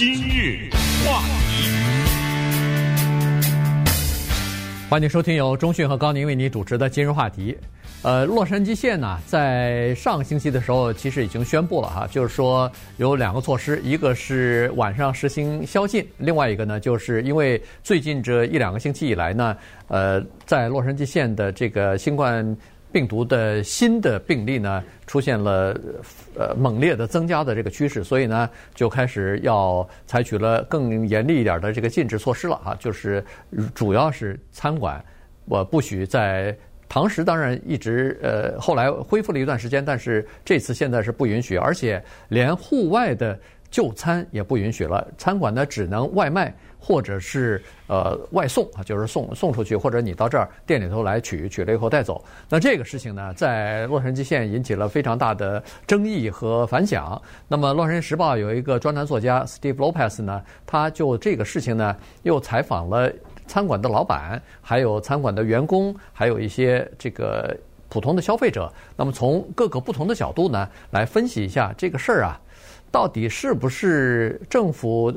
今日话题，欢迎收听由中讯和高宁为你主持的今日话题。呃，洛杉矶县呢，在上个星期的时候，其实已经宣布了哈，就是说有两个措施，一个是晚上实行宵禁，另外一个呢，就是因为最近这一两个星期以来呢，呃，在洛杉矶县的这个新冠病毒的新的病例呢，出现了呃猛烈的增加的这个趋势，所以呢，就开始要采取了更严厉一点的这个禁止措施了哈，就是主要是餐馆，我不许在。堂食当然一直呃后来恢复了一段时间，但是这次现在是不允许，而且连户外的就餐也不允许了。餐馆呢只能外卖或者是呃外送啊，就是送送出去，或者你到这儿店里头来取，取了以后带走。那这个事情呢，在洛杉矶县引起了非常大的争议和反响。那么《洛杉矶时报》有一个专栏作家 Steve Lopez 呢，他就这个事情呢又采访了。餐馆的老板，还有餐馆的员工，还有一些这个普通的消费者，那么从各个不同的角度呢，来分析一下这个事儿啊，到底是不是政府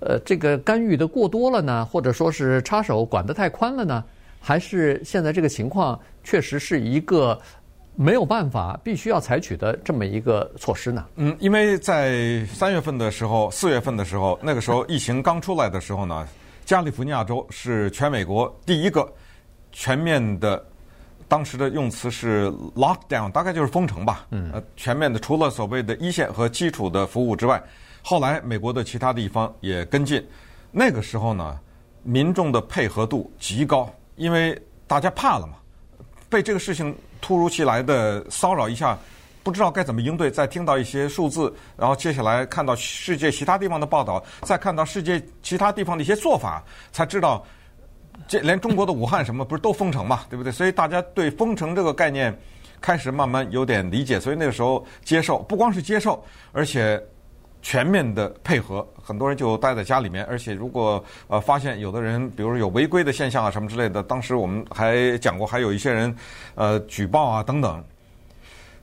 呃这个干预的过多了呢？或者说是插手管得太宽了呢？还是现在这个情况确实是一个没有办法必须要采取的这么一个措施呢？嗯，因为在三月份的时候，四月份的时候，那个时候疫情刚出来的时候呢。加利福尼亚州是全美国第一个全面的，当时的用词是 lockdown，大概就是封城吧。嗯，呃，全面的，除了所谓的一线和基础的服务之外，后来美国的其他地方也跟进。那个时候呢，民众的配合度极高，因为大家怕了嘛，被这个事情突如其来的骚扰一下。不知道该怎么应对，再听到一些数字，然后接下来看到世界其他地方的报道，再看到世界其他地方的一些做法，才知道这连中国的武汉什么不是都封城嘛，对不对？所以大家对封城这个概念开始慢慢有点理解，所以那个时候接受，不光是接受，而且全面的配合，很多人就待在家里面，而且如果呃发现有的人，比如说有违规的现象啊什么之类的，当时我们还讲过，还有一些人呃举报啊等等。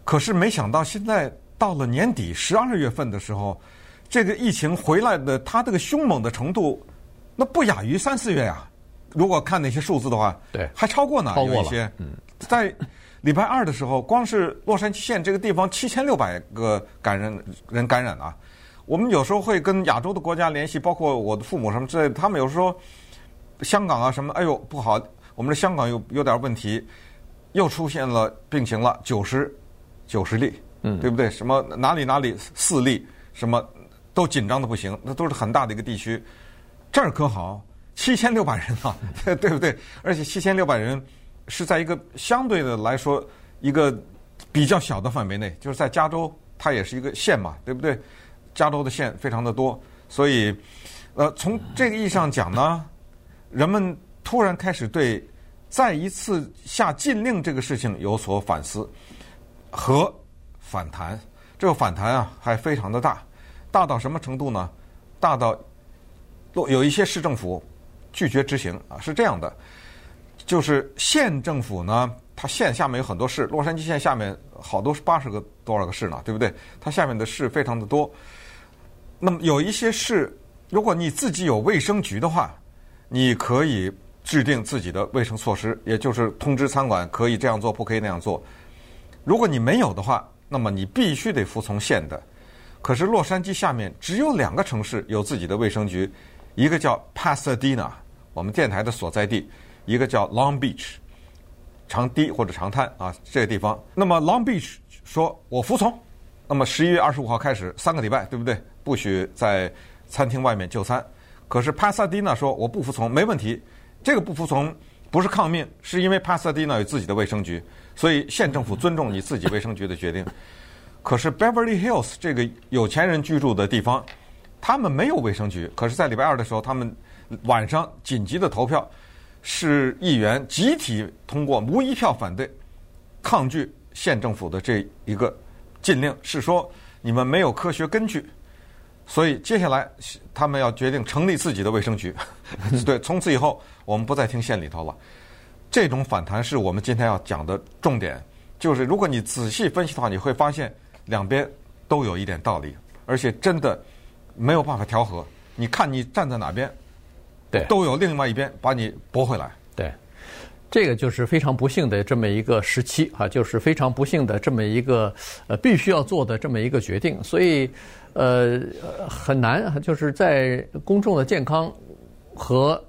可是没想到，现在到了年底十二月份的时候，这个疫情回来的，它这个凶猛的程度，那不亚于三四月呀。如果看那些数字的话，对，还超过呢，超过了。有一些。嗯，在礼拜二的时候，光是洛杉矶县这个地方七千六百个感染人感染啊。我们有时候会跟亚洲的国家联系，包括我的父母什么之类的，他们有时候香港啊什么，哎呦不好，我们的香港有有点问题，又出现了病情了，九十。九十例，嗯，对不对？什么哪里哪里四例，什么都紧张的不行，那都是很大的一个地区。这儿可好，七千六百人啊，对不对？而且七千六百人是在一个相对的来说一个比较小的范围内，就是在加州，它也是一个县嘛，对不对？加州的县非常的多，所以呃，从这个意义上讲呢，人们突然开始对再一次下禁令这个事情有所反思。和反弹，这个反弹啊还非常的大，大到什么程度呢？大到有一些市政府拒绝执行啊，是这样的，就是县政府呢，它县下面有很多市，洛杉矶县下面好多是八十个多少个市呢，对不对？它下面的市非常的多。那么有一些市，如果你自己有卫生局的话，你可以制定自己的卫生措施，也就是通知餐馆可以这样做，不可以那样做。如果你没有的话，那么你必须得服从县的。可是洛杉矶下面只有两个城市有自己的卫生局，一个叫 Pasadena，我们电台的所在地；一个叫 Long Beach，长堤或者长滩啊，这个地方。那么 Long Beach 说我服从，那么十一月二十五号开始三个礼拜，对不对？不许在餐厅外面就餐。可是 Pasadena 说我不服从，没问题。这个不服从不是抗命，是因为 Pasadena 有自己的卫生局。所以县政府尊重你自己卫生局的决定，可是 Beverly Hills 这个有钱人居住的地方，他们没有卫生局。可是，在礼拜二的时候，他们晚上紧急的投票，是议员集体通过无一票反对，抗拒县政府的这一个禁令，是说你们没有科学根据。所以接下来他们要决定成立自己的卫生局，对，从此以后我们不再听县里头了。这种反弹是我们今天要讲的重点，就是如果你仔细分析的话，你会发现两边都有一点道理，而且真的没有办法调和。你看你站在哪边，对，都有另外一边把你驳回来。对，这个就是非常不幸的这么一个时期啊，就是非常不幸的这么一个呃必须要做的这么一个决定，所以呃很难，就是在公众的健康和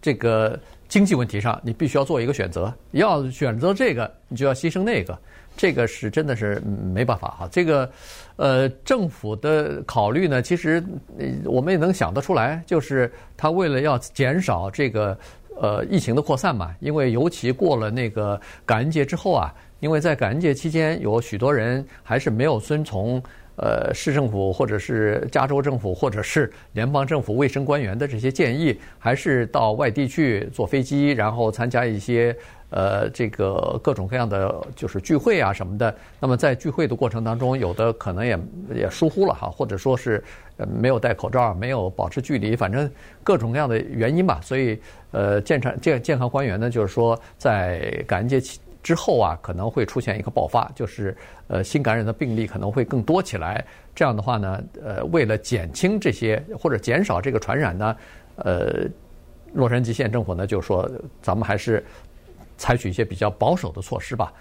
这个经济问题上，你必须要做一个选择，要选择这个，你就要牺牲那个。这个是真的是没办法哈，这个，呃，政府的考虑呢，其实我们也能想得出来，就是他为了要减少这个呃疫情的扩散嘛，因为尤其过了那个感恩节之后啊，因为在感恩节期间有许多人还是没有遵从呃市政府或者是加州政府或者是联邦政府卫生官员的这些建议，还是到外地去坐飞机，然后参加一些。呃，这个各种各样的就是聚会啊什么的，那么在聚会的过程当中，有的可能也也疏忽了哈，或者说是呃没有戴口罩，没有保持距离，反正各种各样的原因吧。所以呃，健康健健康官员呢，就是说在感恩节之后啊，可能会出现一个爆发，就是呃新感染的病例可能会更多起来。这样的话呢，呃，为了减轻这些或者减少这个传染呢，呃，洛杉矶县政府呢就说咱们还是。采取一些比较保守的措施吧，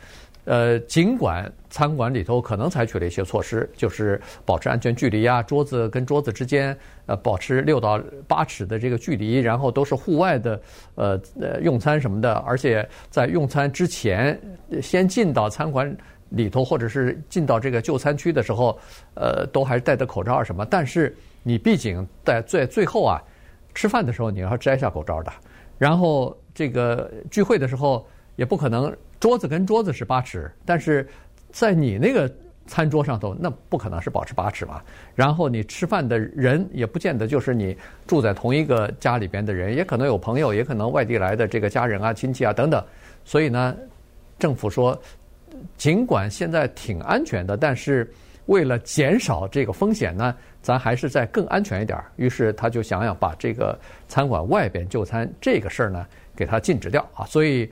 呃，尽管餐馆里头可能采取了一些措施，就是保持安全距离啊，桌子跟桌子之间呃保持六到八尺的这个距离，然后都是户外的呃呃用餐什么的，而且在用餐之前先进到餐馆里头或者是进到这个就餐区的时候，呃，都还是戴着口罩什么，但是你毕竟在最最后啊，吃饭的时候你要摘下口罩的，然后。这个聚会的时候也不可能桌子跟桌子是八尺，但是在你那个餐桌上头，那不可能是保持八尺吧。然后你吃饭的人也不见得就是你住在同一个家里边的人，也可能有朋友，也可能外地来的这个家人啊、亲戚啊等等。所以呢，政府说，尽管现在挺安全的，但是为了减少这个风险呢。咱还是再更安全一点儿，于是他就想要把这个餐馆外边就餐这个事儿呢，给他禁止掉啊。所以，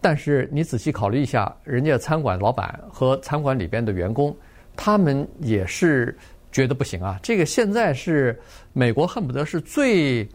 但是你仔细考虑一下，人家餐馆老板和餐馆里边的员工，他们也是觉得不行啊。这个现在是美国恨不得是最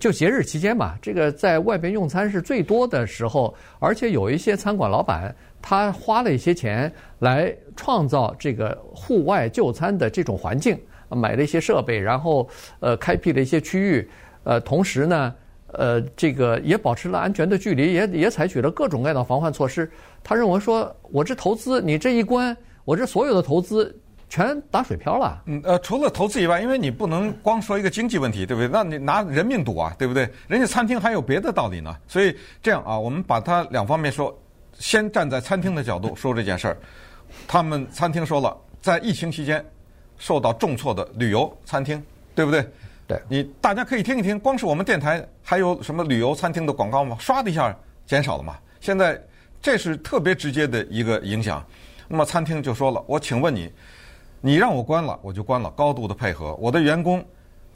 就节日期间嘛，这个在外边用餐是最多的时候，而且有一些餐馆老板他花了一些钱来创造这个户外就餐的这种环境。买了一些设备，然后呃开辟了一些区域，呃同时呢，呃这个也保持了安全的距离，也也采取了各种各样的防范措施。他认为说，我这投资你这一关，我这所有的投资全打水漂了。嗯呃，除了投资以外，因为你不能光说一个经济问题，对不对？那你拿人命赌啊，对不对？人家餐厅还有别的道理呢。所以这样啊，我们把它两方面说，先站在餐厅的角度说这件事儿。他们餐厅说了，在疫情期间。受到重挫的旅游餐厅，对不对？对，你大家可以听一听，光是我们电台还有什么旅游餐厅的广告吗？唰的一下减少了嘛。现在这是特别直接的一个影响。那么餐厅就说了：“我请问你，你让我关了，我就关了，高度的配合。我的员工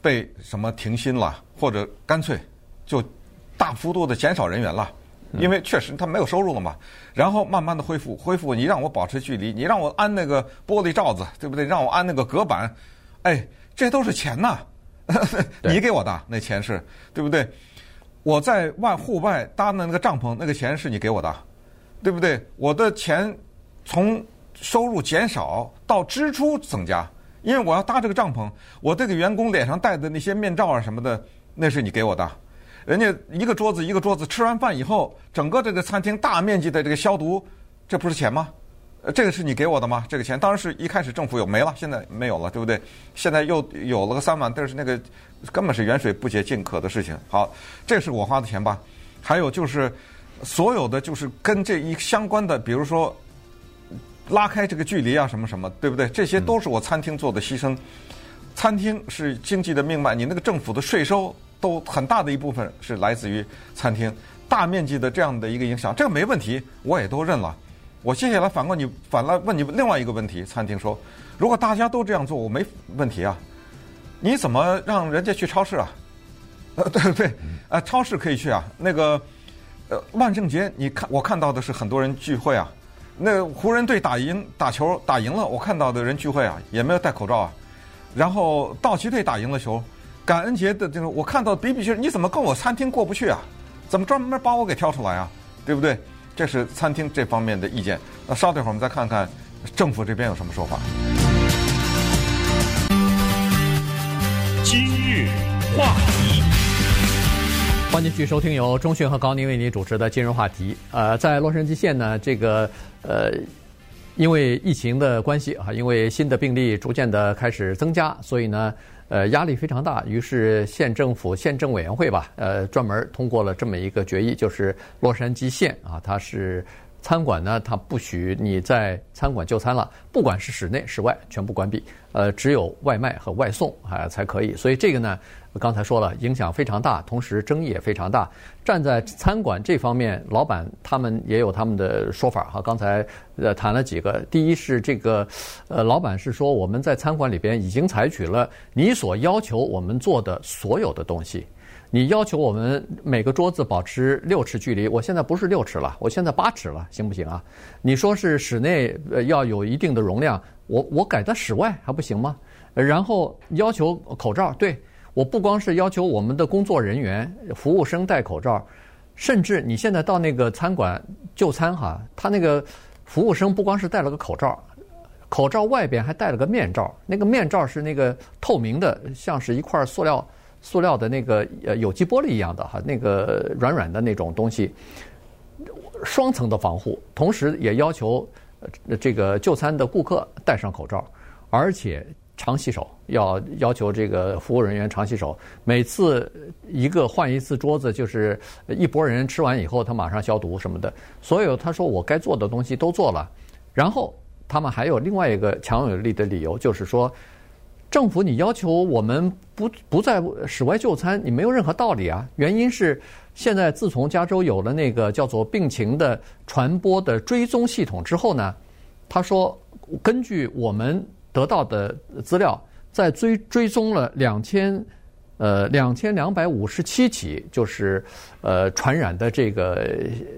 被什么停薪了，或者干脆就大幅度的减少人员了。”因为确实他没有收入了嘛，然后慢慢的恢复，恢复你让我保持距离，你让我安那个玻璃罩子，对不对？让我安那个隔板，哎，这都是钱呐，你给我的那钱是，对不对？我在外户外搭的那个帐篷，那个钱是你给我的，对不对？我的钱从收入减少到支出增加，因为我要搭这个帐篷，我这个员工脸上戴的那些面罩啊什么的，那是你给我的。人家一个桌子一个桌子吃完饭以后，整个这个餐厅大面积的这个消毒，这不是钱吗？呃，这个是你给我的吗？这个钱当然是一开始政府有没了，现在没有了，对不对？现在又有了个三万，但是那个根本是远水不解近渴的事情。好，这是我花的钱吧？还有就是所有的就是跟这一相关的，比如说拉开这个距离啊，什么什么，对不对？这些都是我餐厅做的牺牲。餐厅是经济的命脉，你那个政府的税收。都很大的一部分是来自于餐厅，大面积的这样的一个影响，这个没问题，我也都认了。我接下来反过你，反来问你另外一个问题。餐厅说，如果大家都这样做，我没问题啊。你怎么让人家去超市啊？呃，对对，呃，超市可以去啊。那个，呃，万圣节，你看我看到的是很多人聚会啊。那湖人队打赢打球打赢了，我看到的人聚会啊，也没有戴口罩啊。然后道奇队打赢了球。感恩节的这种，我看到比比皆是，你怎么跟我餐厅过不去啊？怎么专门把我给挑出来啊？对不对？这是餐厅这方面的意见。那稍等一会儿我们再看看政府这边有什么说法。今日话题，欢迎继续收听由中讯和高宁为您主持的今日话题。呃，在洛杉矶县呢，这个呃，因为疫情的关系啊，因为新的病例逐渐的开始增加，所以呢。呃，压力非常大，于是县政府县政委员会吧，呃，专门通过了这么一个决议，就是洛杉矶县啊，它是餐馆呢，它不许你在餐馆就餐了，不管是室内室外，全部关闭，呃，只有外卖和外送啊才可以。所以这个呢。刚才说了，影响非常大，同时争议也非常大。站在餐馆这方面，老板他们也有他们的说法哈。刚才呃谈了几个，第一是这个，呃，老板是说我们在餐馆里边已经采取了你所要求我们做的所有的东西。你要求我们每个桌子保持六尺距离，我现在不是六尺了，我现在八尺了，行不行啊？你说是室内要有一定的容量，我我改到室外还不行吗？然后要求口罩，对。我不光是要求我们的工作人员、服务生戴口罩，甚至你现在到那个餐馆就餐哈，他那个服务生不光是戴了个口罩，口罩外边还戴了个面罩，那个面罩是那个透明的，像是一块塑料、塑料的那个呃有机玻璃一样的哈，那个软软的那种东西，双层的防护，同时也要求这个就餐的顾客戴上口罩，而且。常洗手，要要求这个服务人员常洗手。每次一个换一次桌子，就是一拨人吃完以后，他马上消毒什么的。所有他说我该做的东西都做了。然后他们还有另外一个强有力的理由，就是说政府你要求我们不不在室外就餐，你没有任何道理啊。原因是现在自从加州有了那个叫做病情的传播的追踪系统之后呢，他说根据我们。得到的资料，在追追踪了两千呃两千两百五十七起，就是呃传染的这个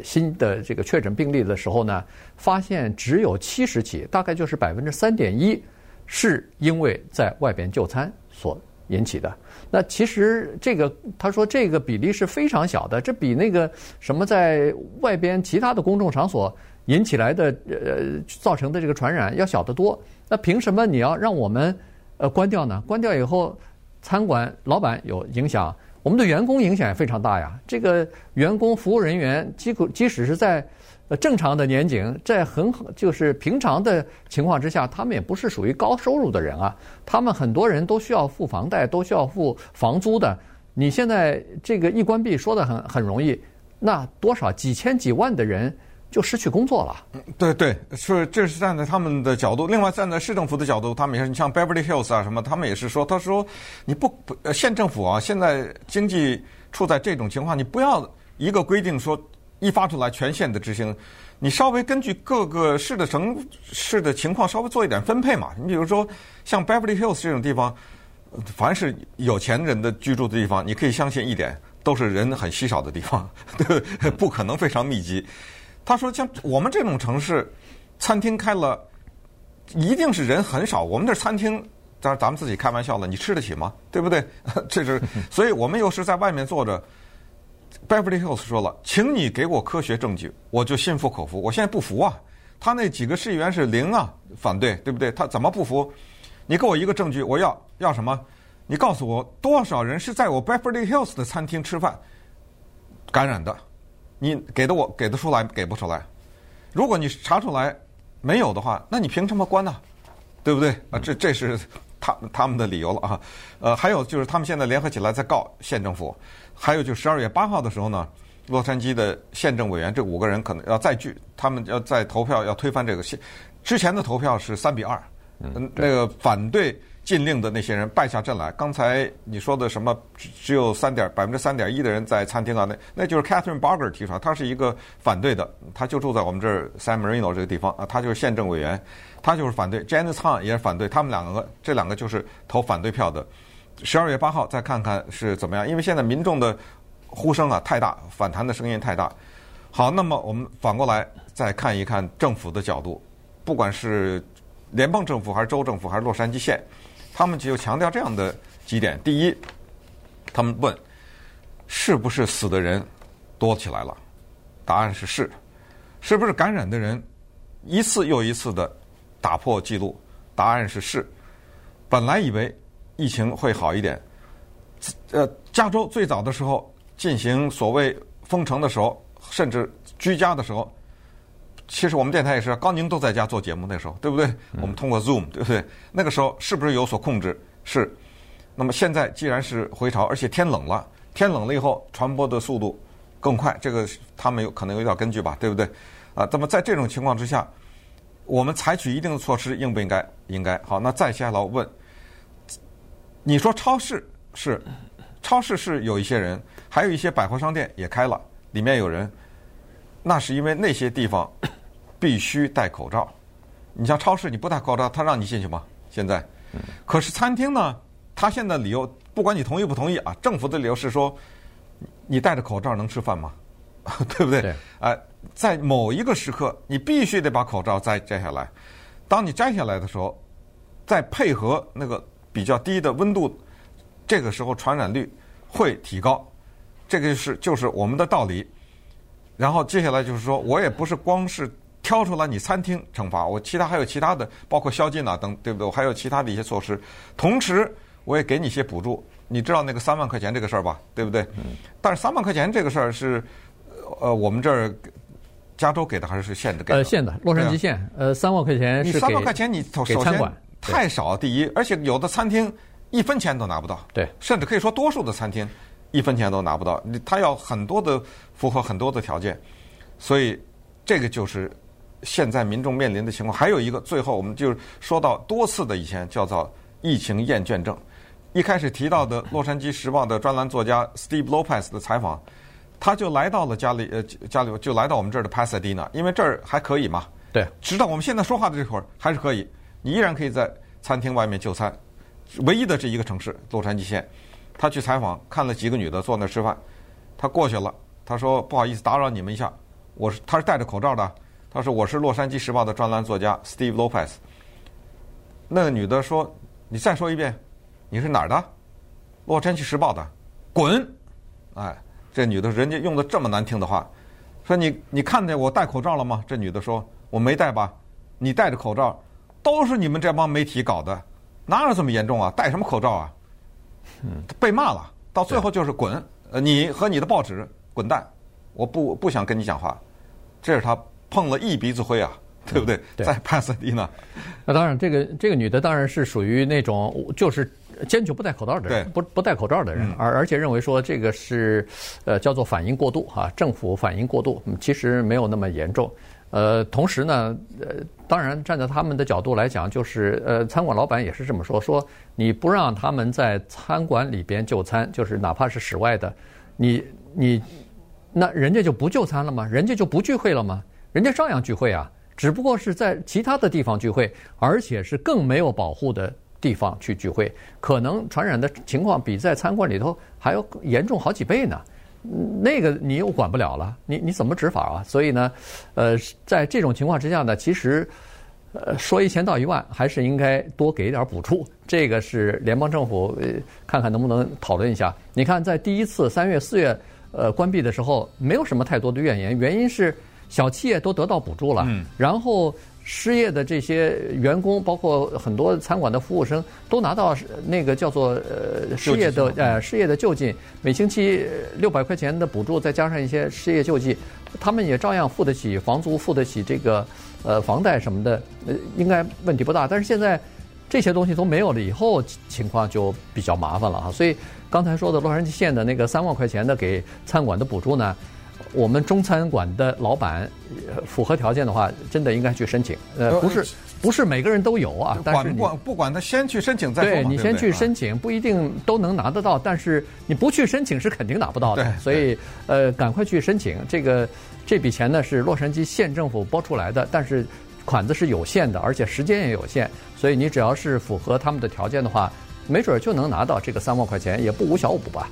新的这个确诊病例的时候呢，发现只有七十起，大概就是百分之三点一，是因为在外边就餐所引起的。那其实这个他说这个比例是非常小的，这比那个什么在外边其他的公众场所引起来的呃造成的这个传染要小得多。那凭什么你要让我们呃关掉呢？关掉以后，餐馆老板有影响，我们的员工影响也非常大呀。这个员工服务人员，即即使是在呃正常的年景，在很就是平常的情况之下，他们也不是属于高收入的人啊。他们很多人都需要付房贷，都需要付房租的。你现在这个一关闭，说的很很容易，那多少几千几万的人。就失去工作了。对对，是这是站在他们的角度。另外，站在市政府的角度，他们也是，你像 Beverly Hills 啊什么，他们也是说，他说你不不，县政府啊，现在经济处在这种情况，你不要一个规定说一发出来全县的执行，你稍微根据各个市的城市的情况稍微做一点分配嘛。你比如说像 Beverly Hills 这种地方，凡是有钱人的居住的地方，你可以相信一点，都是人很稀少的地方，对，不可能非常密集。他说：“像我们这种城市，餐厅开了，一定是人很少。我们这餐厅，当然咱们自己开玩笑了，你吃得起吗？对不对？这是，所以我们又是在外面坐着。Beverly Hills 说了，请你给我科学证据，我就心服口服。我现在不服啊！他那几个市议员是零啊，反对，对不对？他怎么不服？你给我一个证据，我要要什么？你告诉我多少人是在我 Beverly Hills 的餐厅吃饭感染的？”你给的我给得出来给不出来？如果你查出来没有的话，那你凭什么关呢？对不对？啊，这这是他他们的理由了啊。呃，还有就是他们现在联合起来在告县政府。还有就十二月八号的时候呢，洛杉矶的县政委员这五个人可能要再聚，他们要再投票要推翻这个县。之前的投票是三比二，嗯，那个反对。禁令的那些人败下阵来。刚才你说的什么只有三点百分之三点一的人在餐厅啊？那那就是 Catherine Barger 提出来，他是一个反对的，他就住在我们这儿 San Marino 这个地方啊，他就是县政委员，他就是反对。Janice Han 也是反对，他们两个这两个就是投反对票的。十二月八号再看看是怎么样，因为现在民众的呼声啊太大，反弹的声音太大。好，那么我们反过来再看一看政府的角度，不管是联邦政府还是州政府还是洛杉矶县。他们就强调这样的几点：第一，他们问是不是死的人多起来了？答案是是。是不是感染的人一次又一次的打破记录？答案是是。本来以为疫情会好一点，呃，加州最早的时候进行所谓封城的时候，甚至居家的时候，其实我们电台也是，高宁都在家做节目那时候，对不对？我们通过 Zoom，对不对？那个时候是不是有所控制？是。那么现在既然是回潮，而且天冷了，天冷了以后传播的速度更快，这个他们有可能有点根据吧，对不对？啊，那么在这种情况之下，我们采取一定的措施，应不应该？应该。好，那再下来问，你说超市是，超市是有一些人，还有一些百货商店也开了，里面有人，那是因为那些地方必须戴口罩。你像超市，你不戴口罩，他让你进去吗？现在，可是餐厅呢？他现在理由，不管你同意不同意啊，政府的理由是说，你戴着口罩能吃饭吗？对不对？对。哎，在某一个时刻，你必须得把口罩摘摘下来。当你摘下来的时候，再配合那个比较低的温度，这个时候传染率会提高。这个是就是我们的道理。然后接下来就是说，我也不是光是挑出来你餐厅惩罚，我其他还有其他的，包括宵禁啊等，对不对？我还有其他的一些措施，同时。我也给你一些补助，你知道那个三万块钱这个事儿吧？对不对？嗯。但是三万块钱这个事儿是，呃，我们这儿加州给的还是县的给的？呃，县的，洛杉矶县。啊、呃，三万块钱是给三万块钱，你首先太少，第一，而且有的餐厅一分钱都拿不到。对。甚至可以说，多数的餐厅一分钱都拿不到。你他要很多的符合很多的条件，所以这个就是现在民众面临的情况。还有一个，最后我们就说到多次的以前叫做疫情厌倦症。一开始提到的《洛杉矶时报》的专栏作家 Steve Lopez 的采访，他就来到了加利呃加利就来到我们这儿的 Pasadena，因为这儿还可以嘛。对，直到我们现在说话的这会儿还是可以，你依然可以在餐厅外面就餐。唯一的这一个城市洛杉矶县，他去采访，看了几个女的坐那儿吃饭，他过去了，他说不好意思打扰你们一下，我是他是戴着口罩的，他说我是《洛杉矶时报》的专栏作家 Steve Lopez。那个女的说：“你再说一遍。”你是哪儿的？洛杉矶时报的，滚！哎，这女的，人家用的这么难听的话，说你你看见我戴口罩了吗？这女的说我没戴吧？你戴着口罩，都是你们这帮媒体搞的，哪有这么严重啊？戴什么口罩啊？嗯，被骂了，到最后就是滚！呃，你和你的报纸滚蛋！我不不想跟你讲话。这是他碰了一鼻子灰啊！对不对？嗯、对，在帕萨迪纳。那当然，这个这个女的当然是属于那种就是。坚决不戴口罩的人，不不戴口罩的人，而而且认为说这个是，呃，叫做反应过度哈，政府反应过度，其实没有那么严重。呃，同时呢，呃，当然站在他们的角度来讲，就是呃，餐馆老板也是这么说，说你不让他们在餐馆里边就餐，就是哪怕是室外的，你你那人家就不就餐了吗？人家就不聚会了吗？人家照样聚会啊，只不过是在其他的地方聚会，而且是更没有保护的。地方去聚会，可能传染的情况比在餐馆里头还要严重好几倍呢。那个你又管不了了，你你怎么执法啊？所以呢，呃，在这种情况之下呢，其实呃说一千道一万，还是应该多给点补助。这个是联邦政府呃看看能不能讨论一下。你看，在第一次三月四月呃关闭的时候，没有什么太多的怨言，原因是小企业都得到补助了，嗯，然后。失业的这些员工，包括很多餐馆的服务生，都拿到那个叫做呃失业的呃失业的救济，每星期六百块钱的补助，再加上一些失业救济，他们也照样付得起房租，付得起这个呃房贷什么的，呃应该问题不大。但是现在这些东西都没有了以后，情况就比较麻烦了啊。所以刚才说的洛杉矶县的那个三万块钱的给餐馆的补助呢？我们中餐馆的老板符合条件的话，真的应该去申请。呃，不是不是每个人都有啊，但是管不管不管他先去申请再说。对，你先去申请，不一定都能拿得到，但是你不去申请是肯定拿不到的。所以呃，赶快去申请。这个这笔钱呢是洛杉矶县政府拨出来的，但是款子是有限的，而且时间也有限，所以你只要是符合他们的条件的话，没准就能拿到这个三万块钱，也不无小补吧。